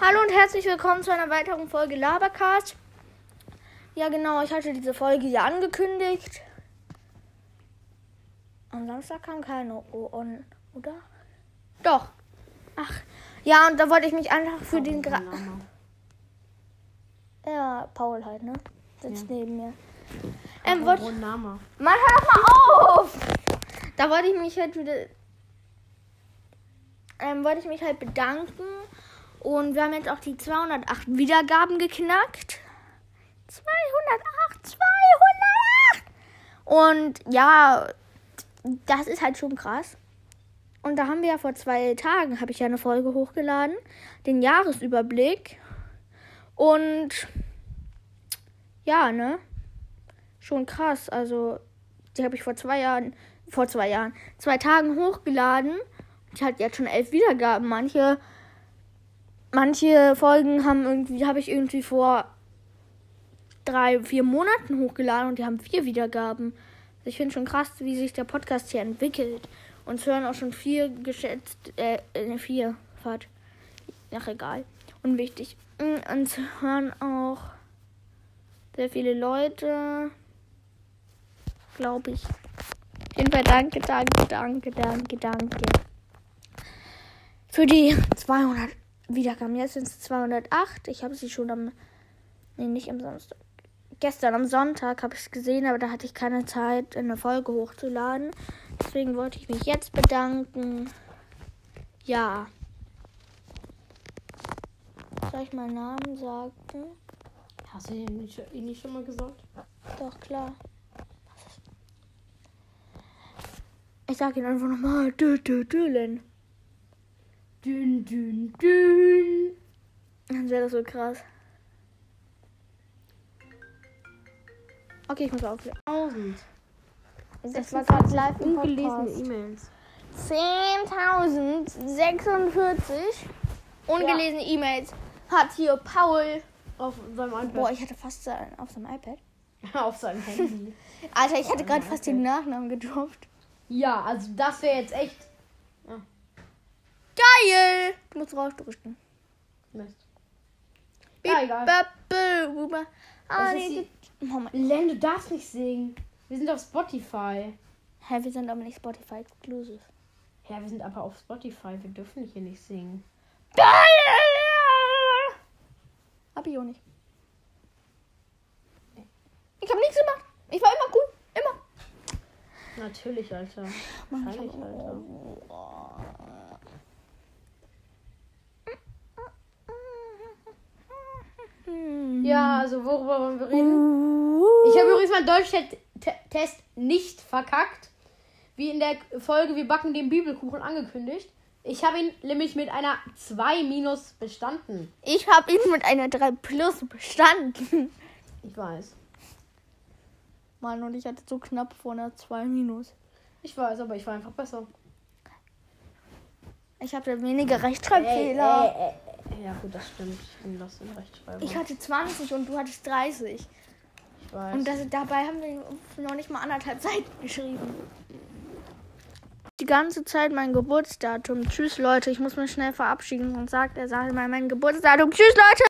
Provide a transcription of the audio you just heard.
Hallo und herzlich willkommen zu einer weiteren Folge Labercast. Ja, genau, ich hatte diese Folge ja angekündigt. Am Samstag kam keine on, oder? Doch. Ach, ja, und da wollte ich mich einfach für den Gra Ja, Paul halt, ne? Sitzt Ja. neben mir. Ähm, wollte. Mann, hör doch mal auf! Da wollte ich mich halt wieder. Ähm, wollte ich mich halt bedanken. Und wir haben jetzt auch die 208 Wiedergaben geknackt. 208, 208! Und ja, das ist halt schon krass. Und da haben wir ja vor zwei Tagen, habe ich ja eine Folge hochgeladen. Den Jahresüberblick. Und ja, ne? Schon krass. Also, die habe ich vor zwei Jahren, vor zwei Jahren, zwei Tagen hochgeladen. Die hat jetzt schon elf Wiedergaben. Manche, manche Folgen haben irgendwie, habe ich irgendwie vor drei, vier Monaten hochgeladen und die haben vier Wiedergaben. Also ich finde schon krass, wie sich der Podcast hier entwickelt. Und es hören auch schon vier geschätzt, äh, ne, vier, Fahrt. Ach, egal. Unwichtig. Mm, Und es hören auch sehr viele Leute. Glaube ich. Auf jeden Fall danke, danke, danke, danke, danke. Für die 200 Wiedergaben. Jetzt sind es 208. Ich habe sie schon am. Nee, nicht am Samstag. Gestern am Sonntag habe ich es gesehen, aber da hatte ich keine Zeit, eine Folge hochzuladen. Deswegen wollte ich mich jetzt bedanken. Ja. Soll ich meinen Namen sagen? Hast du ihn nicht, ihn nicht schon mal gesagt? Doch, klar. Ich sag ihn einfach nochmal. Dylan. Dünn, dünn, dünn. Dann wäre das so krass. Okay, ich muss aufhören. 1000. Das war gerade live im ungelesene. E-Mails. 10.046 ungelesene E-Mails hat hier Paul. Auf seinem iPad. Boah, ich hatte fast sein- auf seinem iPad. auf seinem Handy. Alter, ich hatte gerade fast den Nachnamen gedroppt. ja, also das wäre jetzt echt. Geil! Du musst rausdrücken. Mist. Ja, egal. Ah, Moment. Len, du darfst nicht singen. Wir sind auf Spotify. Hä, wir sind aber nicht Spotify exclusive. Ja, wir sind aber auf Spotify. Wir dürfen hier nicht singen. Geil! Hab ich auch nicht. Ich hab nichts gemacht. Ich war immer cool. Immer. Natürlich, Alter. Mann, ich Wahrscheinlich, hab- Alter. Ja, also worüber wollen wir reden? Ich habe übrigens meinen Deutsch-Test nicht verkackt. Wie in der Folge Wir backen den Bibelkuchen angekündigt. Ich habe ihn nämlich mit einer 2 minus bestanden. Ich habe ihn mit einer 3 Plus bestanden. Ich weiß. Mann, und ich hatte so knapp vor einer 2 Minus. Ich weiß, aber ich war einfach besser. Ich hatte weniger Rechtschreibfehler. Äh, äh, äh, ja, gut, das stimmt. Ich bin los in Rechtschreibung. Ich hatte 20 und du hattest 30. ich weiß. Und das, dabei haben wir noch nicht mal anderthalb Seiten geschrieben. Die ganze Zeit mein Geburtsdatum. Tschüss, Leute. Ich muss mich schnell verabschieden. Und sagt er, sage mal mein Geburtsdatum. Tschüss, Leute.